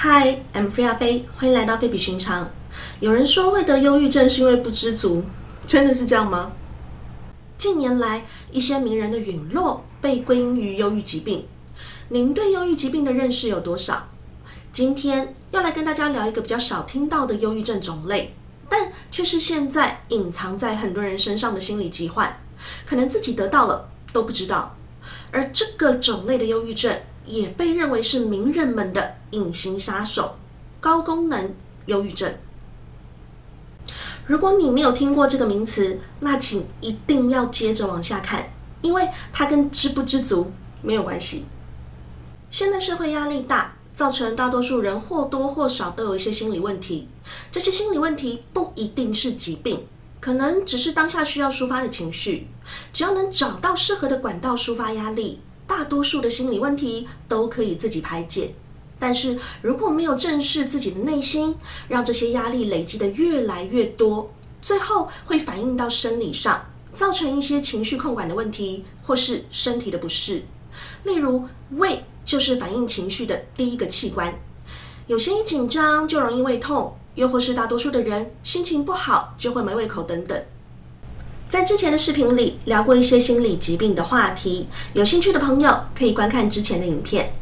Hi, I'm Freya 飞，欢迎来到非比寻常。有人说会得忧郁症是因为不知足，真的是这样吗？近年来，一些名人的陨落被归因于忧郁疾病。您对忧郁疾病的认识有多少？今天要来跟大家聊一个比较少听到的忧郁症种类，但却是现在隐藏在很多人身上的心理疾患，可能自己得到了都不知道。而这个种类的忧郁症。也被认为是名人们的隐形杀手——高功能忧郁症。如果你没有听过这个名词，那请一定要接着往下看，因为它跟知不知足没有关系。现在社会压力大，造成大多数人或多或少都有一些心理问题。这些心理问题不一定是疾病，可能只是当下需要抒发的情绪。只要能找到适合的管道抒发压力。大多数的心理问题都可以自己排解，但是如果没有正视自己的内心，让这些压力累积的越来越多，最后会反映到生理上，造成一些情绪控管的问题，或是身体的不适。例如，胃就是反映情绪的第一个器官，有些一紧张就容易胃痛，又或是大多数的人心情不好就会没胃口等等。在之前的视频里聊过一些心理疾病的话题，有兴趣的朋友可以观看之前的影片。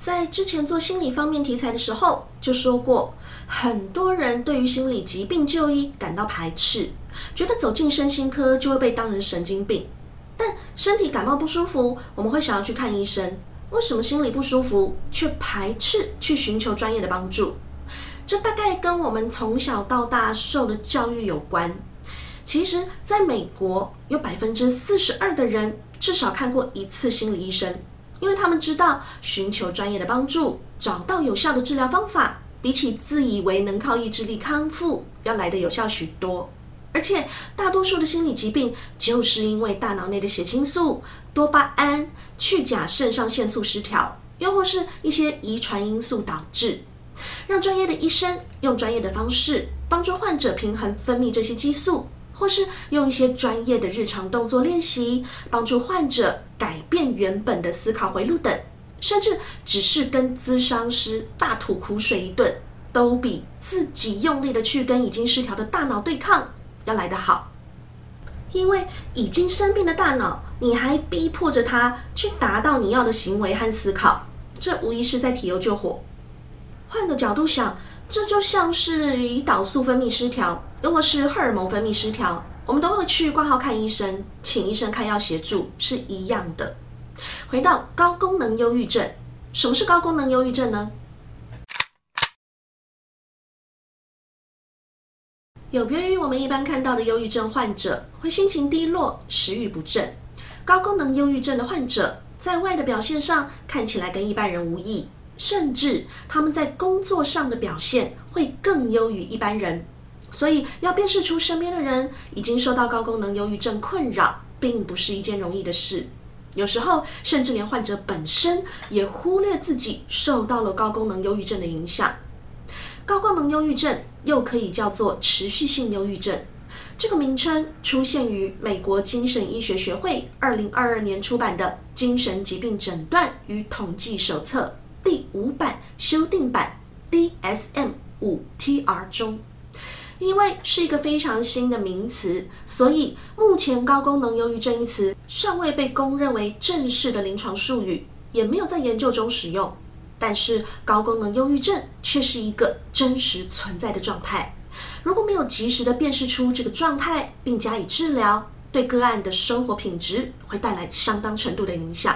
在之前做心理方面题材的时候，就说过，很多人对于心理疾病就医感到排斥，觉得走进身心科就会被当成神经病。但身体感冒不舒服，我们会想要去看医生，为什么心理不舒服却排斥去寻求专业的帮助？这大概跟我们从小到大受的教育有关。其实，在美国，有百分之四十二的人至少看过一次心理医生，因为他们知道寻求专业的帮助，找到有效的治疗方法，比起自以为能靠意志力康复要来的有效许多。而且，大多数的心理疾病就是因为大脑内的血清素、多巴胺、去甲肾上腺素失调，又或是一些遗传因素导致。让专业的医生用专业的方式帮助患者平衡分泌这些激素。或是用一些专业的日常动作练习，帮助患者改变原本的思考回路等，甚至只是跟咨商师大吐苦水一顿，都比自己用力的去跟已经失调的大脑对抗要来得好。因为已经生病的大脑，你还逼迫着他去达到你要的行为和思考，这无疑是在提油救火。换个角度想，这就像是胰岛素分泌失调。如果是荷尔蒙分泌失调，我们都会去挂号看医生，请医生开药协助，是一样的。回到高功能忧郁症，什么是高功能忧郁症呢？有别于我们一般看到的忧郁症患者会心情低落、食欲不振，高功能忧郁症的患者在外的表现上看起来跟一般人无异，甚至他们在工作上的表现会更优于一般人。所以，要辨识出身边的人已经受到高功能忧郁症困扰，并不是一件容易的事。有时候，甚至连患者本身也忽略自己受到了高功能忧郁症的影响。高功能忧郁症又可以叫做持续性忧郁症，这个名称出现于美国精神医学学会二零二二年出版的《精神疾病诊断与统计手册》第五版修订版 DSM 五 TR 中。因为是一个非常新的名词，所以目前高功能忧郁症一词尚未被公认为正式的临床术语，也没有在研究中使用。但是高功能忧郁症却是一个真实存在的状态。如果没有及时的辨识出这个状态并加以治疗，对个案的生活品质会带来相当程度的影响。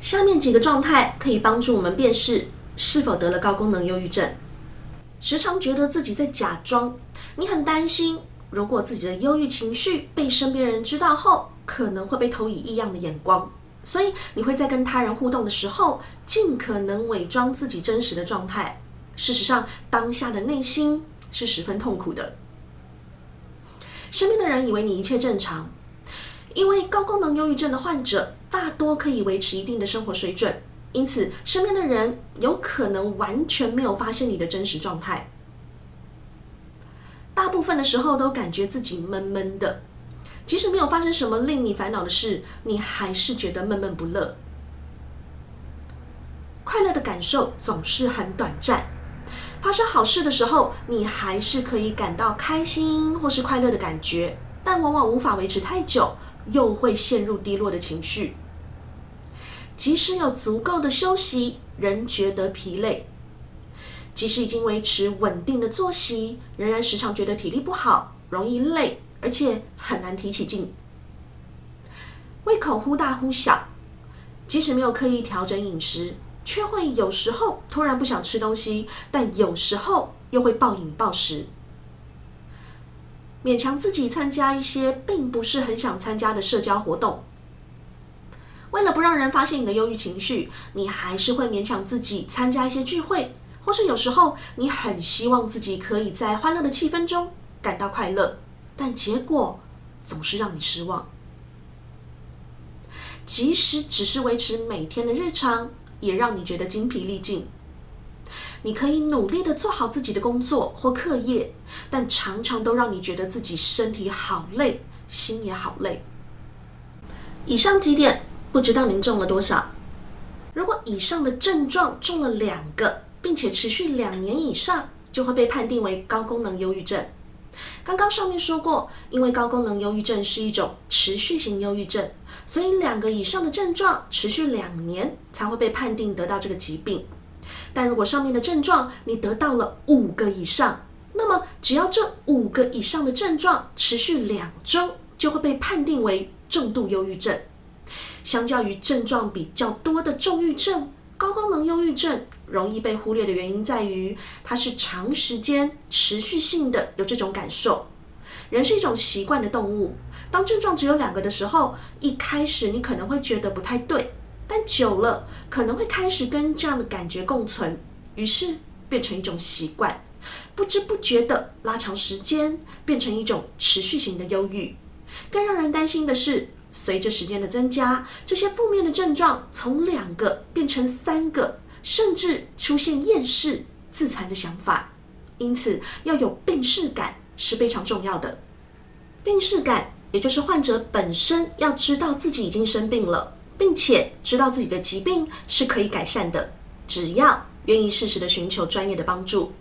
下面几个状态可以帮助我们辨识是否得了高功能忧郁症。时常觉得自己在假装，你很担心，如果自己的忧郁情绪被身边人知道后，可能会被投以异样的眼光，所以你会在跟他人互动的时候，尽可能伪装自己真实的状态。事实上，当下的内心是十分痛苦的。身边的人以为你一切正常，因为高功能忧郁症的患者大多可以维持一定的生活水准。因此，身边的人有可能完全没有发现你的真实状态。大部分的时候都感觉自己闷闷的，即使没有发生什么令你烦恼的事，你还是觉得闷闷不乐。快乐的感受总是很短暂。发生好事的时候，你还是可以感到开心或是快乐的感觉，但往往无法维持太久，又会陷入低落的情绪。即使有足够的休息，仍觉得疲累；即使已经维持稳定的作息，仍然时常觉得体力不好，容易累，而且很难提起劲。胃口忽大忽小，即使没有刻意调整饮食。却会有时候突然不想吃东西，但有时候又会暴饮暴食，勉强自己参加一些并不是很想参加的社交活动。为了不让人发现你的忧郁情绪，你还是会勉强自己参加一些聚会，或是有时候你很希望自己可以在欢乐的气氛中感到快乐，但结果总是让你失望。即使只是维持每天的日常。也让你觉得精疲力尽。你可以努力的做好自己的工作或课业，但常常都让你觉得自己身体好累，心也好累。以上几点，不知道您中了多少？如果以上的症状中了两个，并且持续两年以上，就会被判定为高功能忧郁症。刚刚上面说过，因为高功能忧郁症是一种持续型忧郁症。所以，两个以上的症状持续两年才会被判定得到这个疾病。但如果上面的症状你得到了五个以上，那么只要这五个以上的症状持续两周，就会被判定为重度忧郁症。相较于症状比较多的重郁症，高功能忧郁症容易被忽略的原因在于，它是长时间持续性的有这种感受。人是一种习惯的动物。当症状只有两个的时候，一开始你可能会觉得不太对，但久了可能会开始跟这样的感觉共存，于是变成一种习惯，不知不觉的拉长时间，变成一种持续型的忧郁。更让人担心的是，随着时间的增加，这些负面的症状从两个变成三个，甚至出现厌世、自残的想法。因此，要有病视感是非常重要的。病视感。也就是患者本身要知道自己已经生病了，并且知道自己的疾病是可以改善的，只要愿意适时的寻求专业的帮助。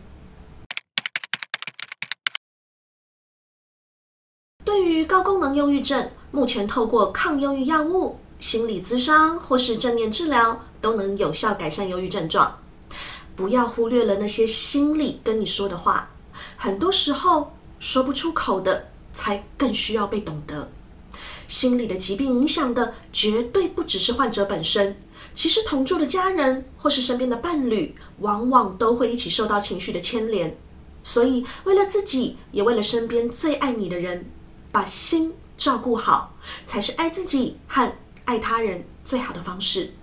对于高功能忧郁症，目前透过抗忧郁药物、心理咨商或是正念治疗，都能有效改善忧郁症状。不要忽略了那些心里跟你说的话，很多时候说不出口的。才更需要被懂得。心理的疾病影响的绝对不只是患者本身，其实同住的家人或是身边的伴侣，往往都会一起受到情绪的牵连。所以，为了自己，也为了身边最爱你的人，把心照顾好，才是爱自己和爱他人最好的方式。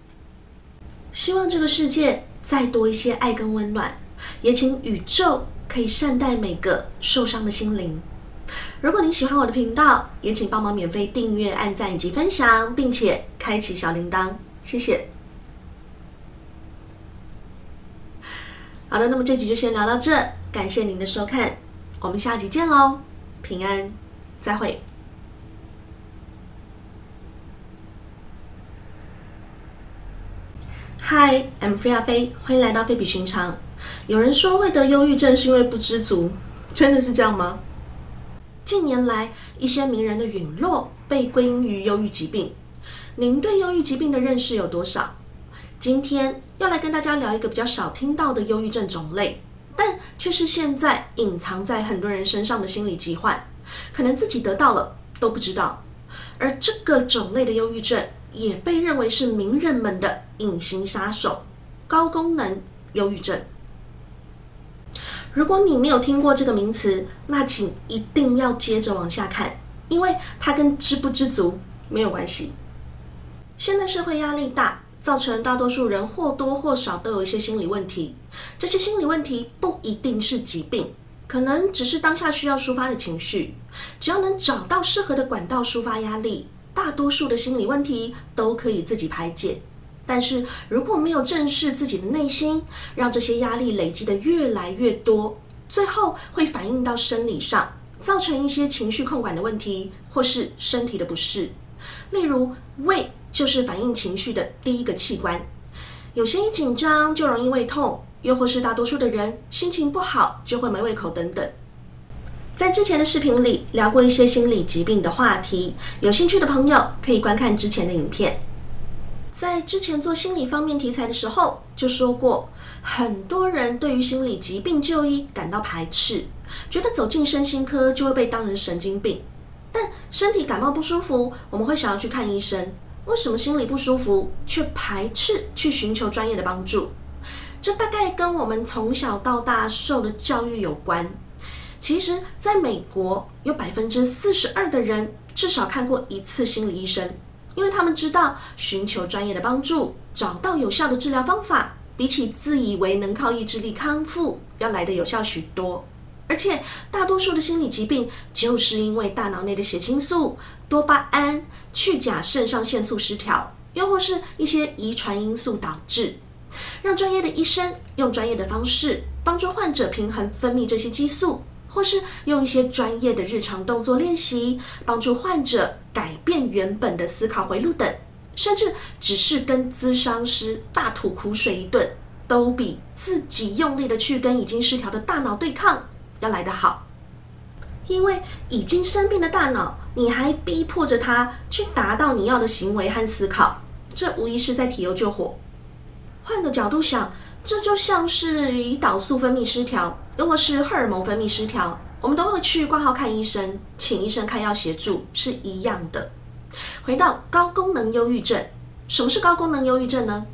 希望这个世界再多一些爱跟温暖，也请宇宙可以善待每个受伤的心灵。如果您喜欢我的频道，也请帮忙免费订阅、按赞以及分享，并且开启小铃铛，谢谢。好的，那么这集就先聊到这，感谢您的收看，我们下集见喽，平安，再会。Hi，I'm Freya 飞，欢迎来到非比寻常。有人说会得忧郁症是因为不知足，真的是这样吗？近年来，一些名人的陨落被归因于忧郁疾病。您对忧郁疾病的认识有多少？今天要来跟大家聊一个比较少听到的忧郁症种类，但却是现在隐藏在很多人身上的心理疾患，可能自己得到了都不知道。而这个种类的忧郁症也被认为是名人们的隐形杀手——高功能忧郁症。如果你没有听过这个名词，那请一定要接着往下看，因为它跟知不知足没有关系。现在社会压力大，造成大多数人或多或少都有一些心理问题。这些心理问题不一定是疾病，可能只是当下需要抒发的情绪。只要能找到适合的管道抒发压力，大多数的心理问题都可以自己排解。但是如果没有正视自己的内心，让这些压力累积的越来越多，最后会反映到生理上，造成一些情绪控管的问题，或是身体的不适。例如，胃就是反映情绪的第一个器官，有些一紧张就容易胃痛，又或是大多数的人心情不好就会没胃口等等。在之前的视频里聊过一些心理疾病的话题，有兴趣的朋友可以观看之前的影片。在之前做心理方面题材的时候，就说过，很多人对于心理疾病就医感到排斥，觉得走进身心科就会被当成神经病。但身体感冒不舒服，我们会想要去看医生，为什么心理不舒服却排斥去寻求专业的帮助？这大概跟我们从小到大受的教育有关。其实，在美国，有百分之四十二的人至少看过一次心理医生。因为他们知道，寻求专业的帮助，找到有效的治疗方法，比起自以为能靠意志力康复，要来的有效许多。而且，大多数的心理疾病，就是因为大脑内的血清素、多巴胺、去甲肾上腺素失调，又或是一些遗传因素导致。让专业的医生用专业的方式，帮助患者平衡分泌这些激素。或是用一些专业的日常动作练习，帮助患者改变原本的思考回路等，甚至只是跟咨商师大吐苦水一顿，都比自己用力的去跟已经失调的大脑对抗要来得好。因为已经生病的大脑，你还逼迫着他去达到你要的行为和思考，这无疑是在提油救火。换个角度想。这就像是胰岛素分泌失调，如果是荷尔蒙分泌失调，我们都会去挂号看医生，请医生开药协助，是一样的。回到高功能忧郁症，什么是高功能忧郁症呢？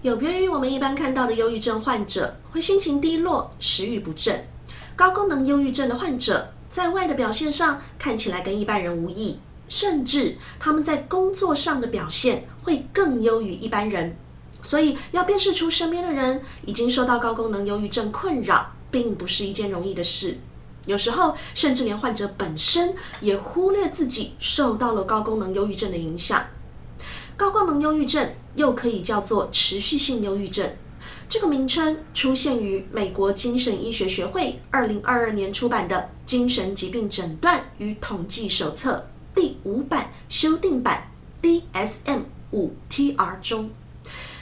有别于我们一般看到的忧郁症患者会心情低落、食欲不振，高功能忧郁症的患者在外的表现上看起来跟一般人无异。甚至他们在工作上的表现会更优于一般人，所以要辨识出身边的人已经受到高功能忧郁症困扰，并不是一件容易的事。有时候，甚至连患者本身也忽略自己受到了高功能忧郁症的影响。高功能忧郁症又可以叫做持续性忧郁症，这个名称出现于美国精神医学学会二零二二年出版的《精神疾病诊断与统计手册》。第五版修订版 DSM 五 TR 中，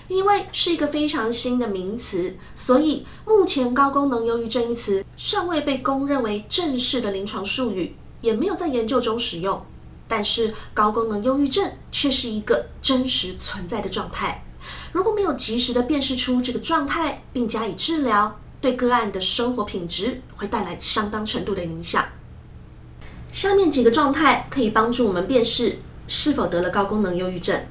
因为是一个非常新的名词，所以目前高功能忧郁症一词尚未被公认为正式的临床术语，也没有在研究中使用。但是高功能忧郁症却是一个真实存在的状态。如果没有及时的辨识出这个状态并加以治疗，对个案的生活品质会带来相当程度的影响。下面几个状态可以帮助我们辨识是否得了高功能忧郁症。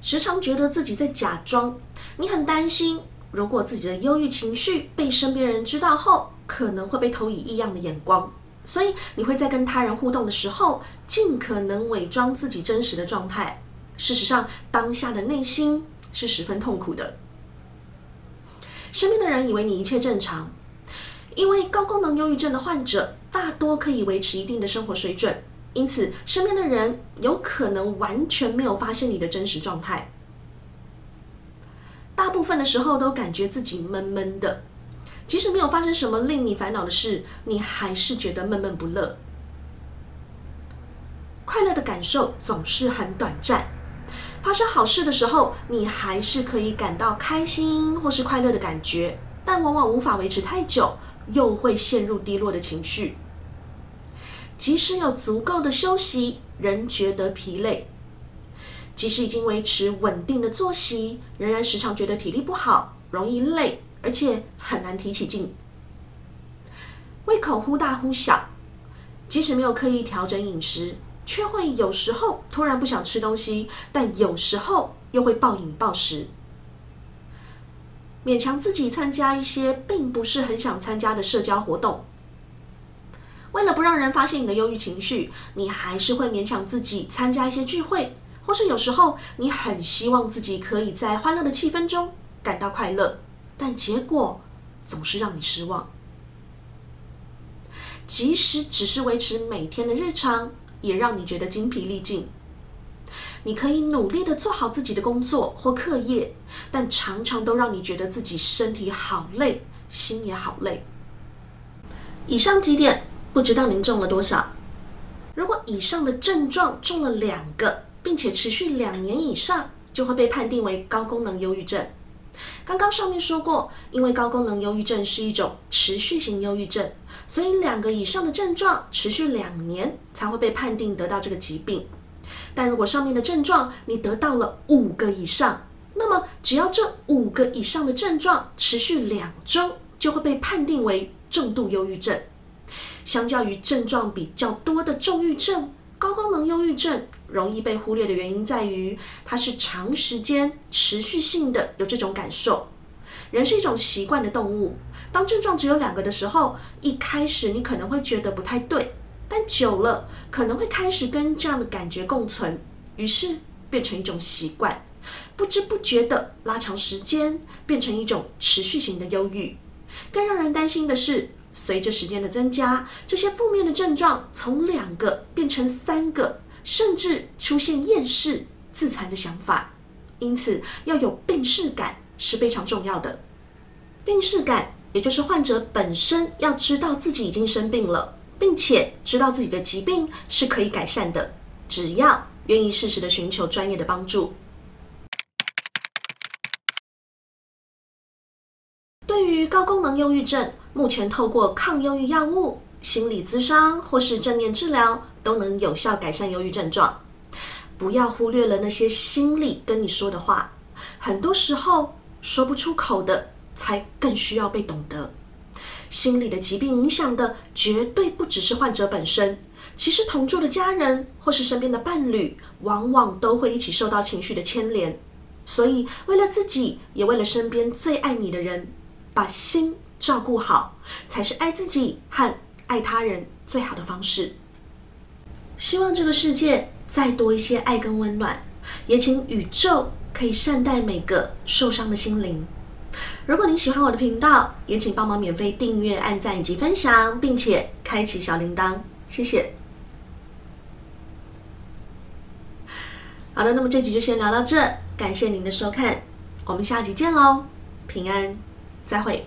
时常觉得自己在假装，你很担心，如果自己的忧郁情绪被身边人知道后，可能会被投以异样的眼光，所以你会在跟他人互动的时候，尽可能伪装自己真实的状态。事实上，当下的内心是十分痛苦的。身边的人以为你一切正常。因为高功能忧郁症的患者大多可以维持一定的生活水准，因此身边的人有可能完全没有发现你的真实状态。大部分的时候都感觉自己闷闷的，即使没有发生什么令你烦恼的事，你还是觉得闷闷不乐。快乐的感受总是很短暂，发生好事的时候，你还是可以感到开心或是快乐的感觉，但往往无法维持太久。又会陷入低落的情绪，即使有足够的休息，仍觉得疲累；即使已经维持稳定的作息，仍然时常觉得体力不好，容易累，而且很难提起劲。胃口忽大忽小，即使没有刻意调整饮食，却会有时候突然不想吃东西，但有时候又会暴饮暴食。勉强自己参加一些并不是很想参加的社交活动，为了不让人发现你的忧郁情绪，你还是会勉强自己参加一些聚会，或是有时候你很希望自己可以在欢乐的气氛中感到快乐，但结果总是让你失望。即使只是维持每天的日常，也让你觉得精疲力尽。你可以努力的做好自己的工作或课业，但常常都让你觉得自己身体好累，心也好累。以上几点，不知道您中了多少？如果以上的症状中了两个，并且持续两年以上，就会被判定为高功能忧郁症。刚刚上面说过，因为高功能忧郁症是一种持续型忧郁症，所以两个以上的症状持续两年才会被判定得到这个疾病。但如果上面的症状你得到了五个以上，那么只要这五个以上的症状持续两周，就会被判定为重度忧郁症。相较于症状比较多的重郁症，高功能忧郁症容易被忽略的原因在于，它是长时间持续性的有这种感受。人是一种习惯的动物，当症状只有两个的时候，一开始你可能会觉得不太对，但久了可能会开始跟这样的感觉共存，于是变成一种习惯，不知不觉的拉长时间，变成一种持续型的忧郁。更让人担心的是。随着时间的增加，这些负面的症状从两个变成三个，甚至出现厌世、自残的想法。因此，要有病视感是非常重要的。病视感，也就是患者本身要知道自己已经生病了，并且知道自己的疾病是可以改善的，只要愿意适时的寻求专业的帮助。对于高功能忧郁症，目前透过抗忧郁药物、心理咨商或是正念治疗，都能有效改善忧郁症状。不要忽略了那些心里跟你说的话，很多时候说不出口的，才更需要被懂得。心理的疾病影响的绝对不只是患者本身，其实同住的家人或是身边的伴侣，往往都会一起受到情绪的牵连。所以，为了自己，也为了身边最爱你的人，把心。照顾好，才是爱自己和爱他人最好的方式。希望这个世界再多一些爱跟温暖，也请宇宙可以善待每个受伤的心灵。如果您喜欢我的频道，也请帮忙免费订阅、按赞以及分享，并且开启小铃铛，谢谢。好的，那么这集就先聊到这，感谢您的收看，我们下集见喽，平安，再会。